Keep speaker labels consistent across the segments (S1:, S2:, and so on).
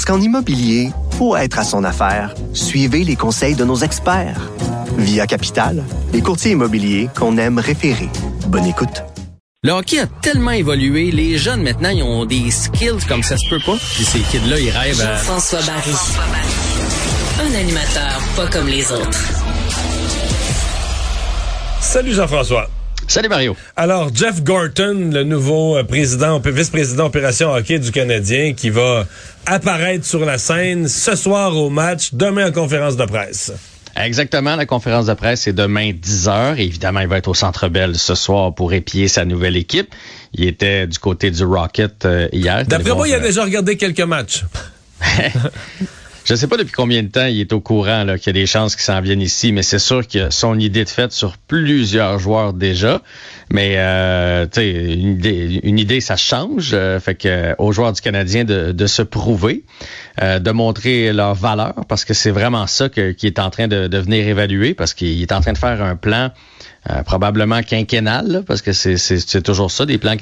S1: Parce qu'en immobilier, pour être à son affaire, suivez les conseils de nos experts. Via Capital, les courtiers immobiliers qu'on aime référer. Bonne écoute.
S2: Le hockey a tellement évolué, les jeunes maintenant, ils ont des skills comme ça se peut pas. Puis ces kids-là, ils rêvent à...
S3: François Barry. Un animateur pas comme les autres.
S4: Salut Jean-François.
S2: Salut Mario.
S4: Alors, Jeff Gorton, le nouveau euh, président, vice-président opération hockey du Canadien, qui va apparaître sur la scène ce soir au match, demain en conférence de presse.
S2: Exactement, la conférence de presse est demain 10h. Évidemment, il va être au Centre Bell ce soir pour épier sa nouvelle équipe. Il était du côté du Rocket euh, hier.
S4: D'après moi, il a déjà regardé quelques matchs.
S2: Je ne sais pas depuis combien de temps il est au courant qu'il y a des chances qu'il s'en vienne ici, mais c'est sûr que son idée de fait sur plusieurs joueurs déjà. Mais euh, une idée, une idée, ça change. Euh, fait que euh, aux joueurs du Canadien de, de se prouver, euh, de montrer leur valeur, parce que c'est vraiment ça que, qui est en train de, de venir évaluer, parce qu'il est en train de faire un plan euh, probablement quinquennal, parce que c'est toujours ça, des plans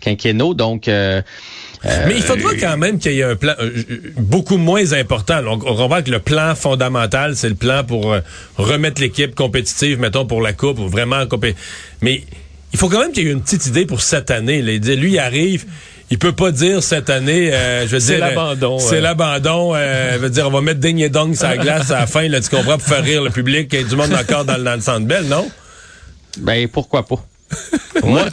S2: quinquennaux. Donc
S4: euh, Mais il faudra quand même qu'il y ait un plan euh, beaucoup moins important. Donc, on voit que le plan fondamental, c'est le plan pour euh, remettre l'équipe compétitive, mettons, pour la Coupe, ou vraiment Mais il faut quand même qu'il y ait une petite idée pour cette année. Là. Lui, il arrive il peut pas dire cette année, je veux dire,
S5: c'est l'abandon.
S4: C'est l'abandon. Euh, veut dire, on va mettre Ding et Dong sur la glace à la fin, là, tu comprends, pour faire rire le public, et du monde encore dans, dans le centre belle, non?
S2: Ben pourquoi pas?
S5: Moi,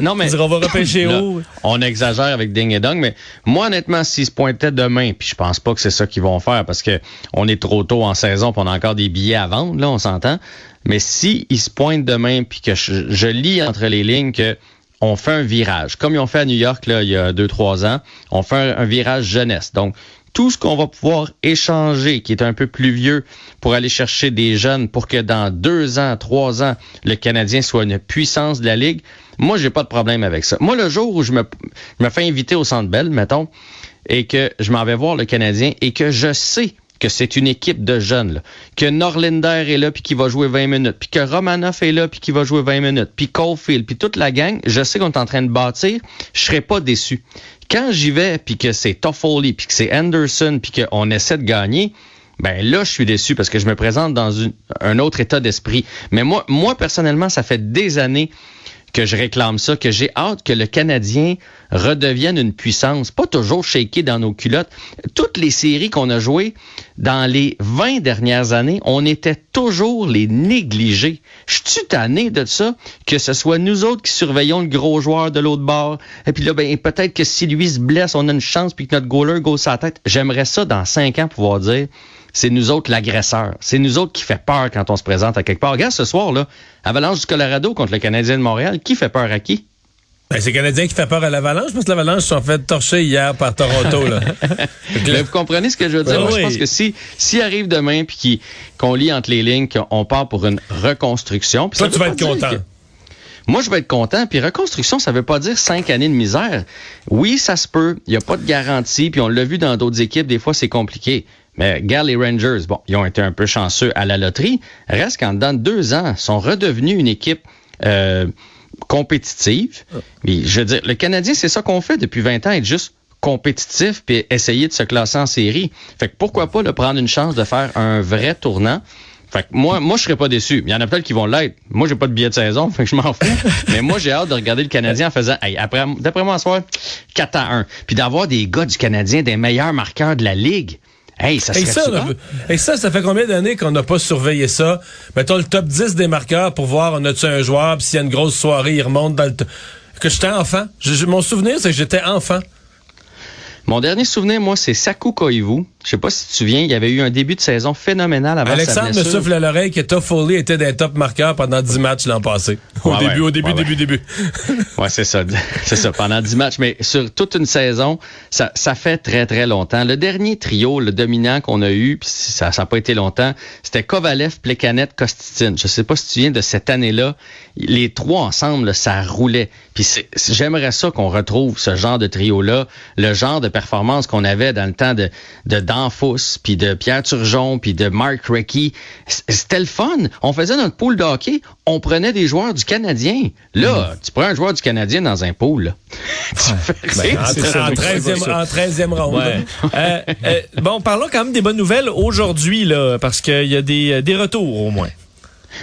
S5: non, mais. On va repêcher où?
S2: On exagère avec Ding et Dong, mais moi, honnêtement, s'ils se pointaient demain, puis je pense pas que c'est ça qu'ils vont faire parce que on est trop tôt en saison, puis on a encore des billets à vendre, là, on s'entend. Mais si ils se pointent demain, puis que je, lis entre les lignes que on fait un virage, comme ils ont fait à New York là, il y a deux, trois ans, on fait un virage jeunesse. Donc, tout ce qu'on va pouvoir échanger, qui est un peu plus vieux, pour aller chercher des jeunes pour que dans deux ans, trois ans, le Canadien soit une puissance de la Ligue, moi, j'ai pas de problème avec ça. Moi, le jour où je me, me fais inviter au Centre Bell, mettons, et que je m'en vais voir le Canadien et que je sais que c'est une équipe de jeunes, là. que Norlinder est là puis qui va jouer 20 minutes, puis que Romanoff est là puis qui va jouer 20 minutes, puis Caulfield, puis toute la gang, je sais qu'on est en train de bâtir, je serai pas déçu. Quand j'y vais puis que c'est Toffoli puis que c'est Anderson puis qu'on essaie de gagner, ben là, je suis déçu parce que je me présente dans un autre état d'esprit. Mais moi, moi personnellement, ça fait des années que je réclame ça, que j'ai hâte que le Canadien redevienne une puissance, pas toujours shaké dans nos culottes. Toutes les séries qu'on a jouées dans les 20 dernières années, on était toujours les négligés. Je suis tanné de ça, que ce soit nous autres qui surveillons le gros joueur de l'autre bord, et puis là, ben, peut-être que si lui se blesse, on a une chance, puis que notre goaler go sa tête. J'aimerais ça, dans cinq ans, pouvoir dire c'est nous autres l'agresseur. C'est nous autres qui fait peur quand on se présente à quelque part. Regarde ce soir, là, Avalanche du Colorado contre le Canadien de Montréal. Qui fait peur à qui?
S4: Ben, c'est le Canadien qui fait peur à l'Avalanche, parce que l'Avalanche sont fait torcher hier par Toronto. Là.
S2: vous comprenez ce que je veux dire? Moi, je pense que si, si arrive demain puis qu'on lit entre les lignes qu'on part pour une reconstruction.
S4: Toi, tu vas être content.
S2: Moi, je vais être content. Puis reconstruction, ça veut pas dire cinq années de misère. Oui, ça se peut. Il n'y a pas de garantie. Puis on l'a vu dans d'autres équipes, des fois, c'est compliqué. Mais regarde les Rangers, bon, ils ont été un peu chanceux à la loterie. Reste qu'en dans deux ans, sont redevenus une équipe euh, compétitive. Mais je veux dire, le Canadien, c'est ça qu'on fait depuis 20 ans, être juste compétitif puis essayer de se classer en série. Fait que pourquoi pas le prendre une chance de faire un vrai tournant? Fait que moi, moi, je serais pas déçu. Il y en a peut-être qui vont l'être. Moi, j'ai pas de billet de saison, fait que je m'en fous. Mais moi, j'ai hâte de regarder le Canadien en faisant, hey, après, d'après moi, ce soir, 4 à 1. Puis d'avoir des gars du Canadien, des meilleurs marqueurs de la Ligue. Hey, ça et ça,
S4: et ça, ça fait combien d'années qu'on n'a pas surveillé ça? Mettons le top 10 des marqueurs pour voir on a-tu un joueur, puis s'il y a une grosse soirée, il remonte dans le... Que j'étais enfant. mon souvenir, c'est que j'étais enfant.
S2: Mon dernier souvenir, moi, c'est Saku Koivu Je sais pas si tu te souviens, il y avait eu un début de saison phénoménal avant
S4: Alexandre
S2: sa
S4: me souffle à l'oreille que Toffoli était des top marqueurs pendant 10 matchs l'an passé. Au
S2: Ouais,
S4: début,
S2: ouais.
S4: au début,
S2: Ouais,
S4: début, début.
S2: Ouais, c'est ça. C'est ça, pendant 10 matchs. Mais sur toute une saison, ça, ça fait très, très longtemps. Le dernier trio, le dominant qu'on a eu, puis ça n'a pas été longtemps, c'était Kovalev, Plekanet, Kostitine. Je sais pas si tu viens de cette année-là. Les trois ensemble, là, ça roulait. Puis j'aimerais ça qu'on retrouve ce genre de trio-là, le genre de performance qu'on avait dans le temps de, de Danfous, puis de Pierre Turgeon, puis de Mark Recchi. C'était le fun. On faisait notre pool de hockey, on prenait des joueurs du Canadien. Là, tu prends un joueur du Canadien dans un pool. fais-
S4: En,
S5: c'est ça,
S4: en
S5: c'est
S4: 13e,
S5: ça.
S4: en 13e ronde.
S5: Ouais. Euh, euh, bon, parlons quand même des bonnes nouvelles aujourd'hui, là, parce qu'il y a des, euh, des retours au moins.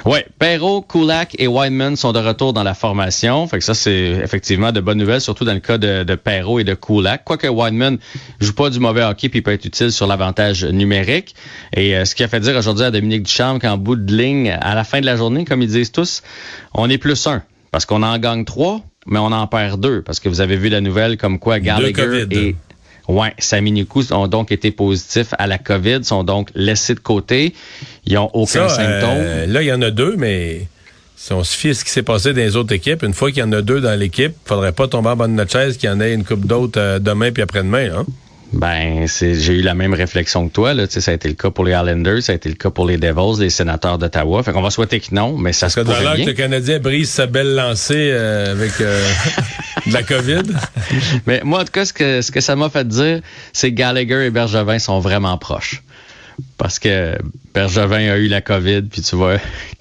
S2: Ouais, Perrault, Kulak et Wideman sont de retour dans la formation. Fait que ça, c'est effectivement de bonnes nouvelles, surtout dans le cas de, de Perrault et de Kulak. Quoique Wideman joue pas du mauvais hockey puis peut être utile sur l'avantage numérique. Et euh, ce qui a fait dire aujourd'hui à Dominique Ducharme qu'en bout de ligne, à la fin de la journée, comme ils disent tous, on est plus un. Parce qu'on en gagne trois, mais on en perd deux. Parce que vous avez vu la nouvelle comme quoi Gallagher et Ouais, Sami Nikou ont donc été positifs à la COVID, sont donc laissés de côté. Ils n'ont aucun
S4: Ça,
S2: symptôme.
S4: euh, là, il y en a deux, mais si on se fie à ce qui s'est passé dans les autres équipes, une fois qu'il y en a deux dans l'équipe, faudrait pas tomber en bas de notre chaise qu'il y en ait une coupe d'autres euh, demain puis après-demain. Hein?
S2: Ben, c'est, j'ai eu la même réflexion que toi. Là. Ça a été le cas pour les Islanders, ça a été le cas pour les Devils, les sénateurs d'Ottawa. Fait qu'on va souhaiter que non, mais ça se
S4: que
S2: pourrait
S4: que
S2: bien.
S4: le Canadien brise sa belle lancée euh, avec euh, de la COVID.
S2: Mais moi, en tout cas, ce que, ce que ça m'a fait dire, c'est que Gallagher et Bergevin sont vraiment proches. Parce que Bergevin a eu la COVID, puis tu vois,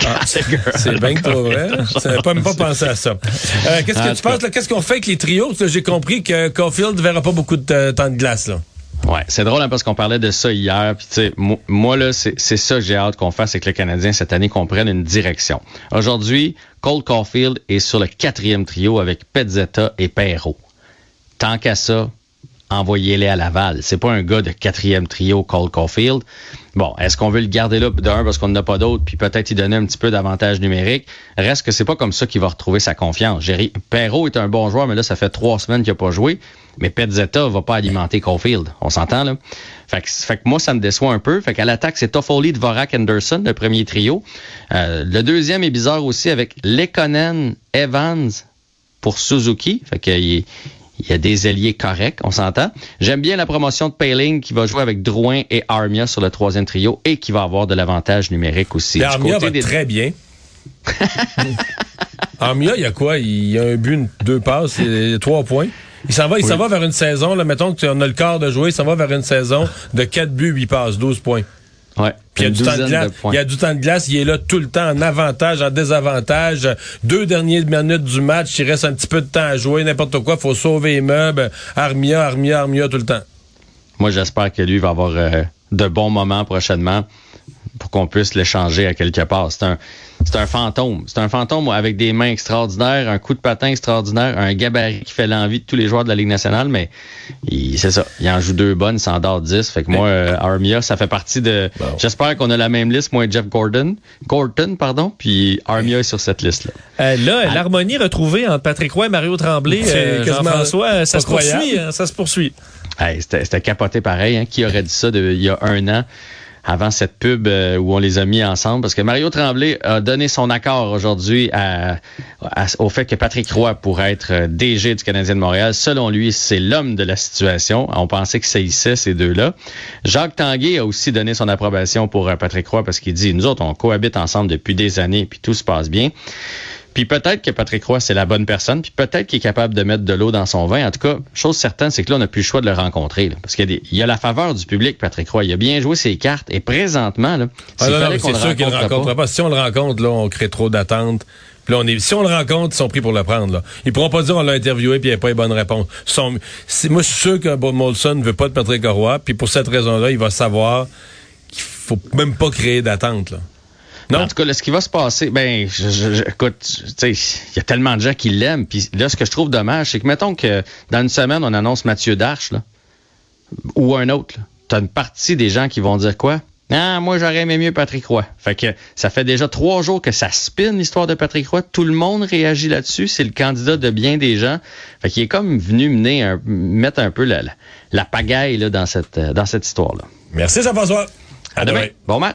S4: Ah, C'est bien que trop vrai. Je n'avais pas, même pas pensé à ça. Euh, qu'est-ce que tu penses? là? Qu'est-ce qu'on fait avec les trios? Parce que J'ai compris que Caulfield ne verra pas beaucoup de temps de glace. Là.
S2: Ouais, c'est drôle hein, parce qu'on parlait de ça hier. Puis tu sais, mo- moi là, c'est c'est ça que j'ai hâte qu'on fasse, c'est que le Canadien cette année qu'on prenne une direction. Aujourd'hui, Cole Caulfield est sur le quatrième trio avec Pezzetta et Perrault. Tant qu'à ça, envoyez-les à Laval. C'est pas un gars de quatrième trio, Cole Caulfield. Bon, est-ce qu'on veut le garder là d'un parce qu'on n'a pas d'autre, puis peut-être y donner un petit peu d'avantage numérique? Reste que c'est pas comme ça qu'il va retrouver sa confiance. Jerry, Perrault est un bon joueur, mais là, ça fait trois semaines qu'il a pas joué. Mais Pezzetta va pas alimenter Caulfield. On s'entend, là? Fait que, fait que moi, ça me déçoit un peu. Fait qu'à l'attaque, c'est Toffoli, Dvorak, Anderson, le premier trio. Euh, le deuxième est bizarre aussi avec Lekonen, Evans pour Suzuki. Fait qu'il il y a des ailiers corrects, on s'entend. J'aime bien la promotion de Payling qui va jouer avec Drouin et Armia sur le troisième trio et qui va avoir de l'avantage numérique aussi.
S4: Armia va
S2: des-
S4: très bien. Armia, il y a quoi? Il y a un but, une- deux passes, trois points. Il s'en va, il s'en va vers une saison, là, mettons qu'on a le quart de jouer, il s'en va vers une saison de 4 buts, 8 passes, 12 points. Puis il y a du temps de glace. il y a du temps de glace, il est là tout le temps en avantage, en désavantage. Deux dernières minutes du match, il reste un petit peu de temps à jouer, n'importe quoi, faut sauver les meubles. Armia, Armia, Armia tout le temps.
S2: Moi, j'espère que lui va avoir euh, de bons moments prochainement pour qu'on puisse l'échanger à quelque part. C'est un, c'est un fantôme. C'est un fantôme avec des mains extraordinaires, un coup de patin extraordinaire, un gabarit qui fait l'envie de tous les joueurs de la Ligue nationale, mais il- c'est ça. Il en joue deux bonnes, il s'en dort dix. Fait que moi, euh, Armia, ça fait partie de... J'espère qu'on a la même liste, moi et Jeff Gordon. Gordon, pardon, puis Armia est sur cette liste-là.
S5: Euh, là, l'harmonie retrouvée entre Patrick Roy et Mario Tremblay,
S4: C'est
S5: euh, Jean-François, euh, ça
S4: pas
S5: se poursuit. hein, ça se poursuit.
S2: Hey, c'était c'était capoté pareil. Hein? Qui aurait dit ça de- il y a un an, avant cette pub euh, où on les a mis ensemble? Parce que Mario Tremblay a donné son accord aujourd'hui au fait que Patrick Roy pourrait être euh, DG du Canadien de Montréal. Selon lui, c'est l'homme de la situation. On pensait que hissait ces deux-là. Jacques Tanguay a aussi donné son approbation pour euh, Patrick Roy parce qu'il dit, nous autres, on cohabite ensemble depuis des années, puis tout se passe bien. Puis peut-être que Patrick Roy, c'est la bonne personne, puis peut-être qu'il est capable de mettre de l'eau dans son vin. En tout cas, chose certaine, c'est que là, on n'a plus le choix de le rencontrer. là. parce qu'il y, a des- il y a la faveur du public, Patrick Roy. Il a bien joué ses cartes. Et présentement, là,
S4: Ah non, non, c'est sûr qu'il ne le
S2: rencontre
S4: rencontrera
S2: pas,
S4: pas. Si on le rencontre, là, on crée trop d'attentes. Puis là, on est, si on le rencontre, ils sont pris pour le prendre. Là. Ils pourront pas dire on l'a interviewé puis il n'y a pas les bonnes réponses. Sont- moi, je suis sûr que Bob Molson ne veut pas de Patrick Roy. Puis pour cette raison-là, il va savoir qu'il faut même pas créer d'attentes. Non?
S2: En tout cas, là, ce qui va se passer, ben, je, je- écoute, tu sais, il y a tellement de gens qui l'aiment. Puis là, ce que je trouve dommage, c'est que mettons que dans une semaine, on annonce Mathieu Darche, là, ou un autre. Tu as une partie des gens qui vont dire quoi? Ah, moi, j'aurais aimé mieux Patrick Roy. Fait que ça fait déjà trois jours que ça spin l'histoire de Patrick Roy. Tout le monde réagit là-dessus. C'est le candidat de bien des gens. Fait qu'il est comme venu mener un- mettre un peu la, la, la pagaille là, dans cette, euh, dans cette histoire-là.
S4: Merci Jean-François.
S2: À demain. Bon match.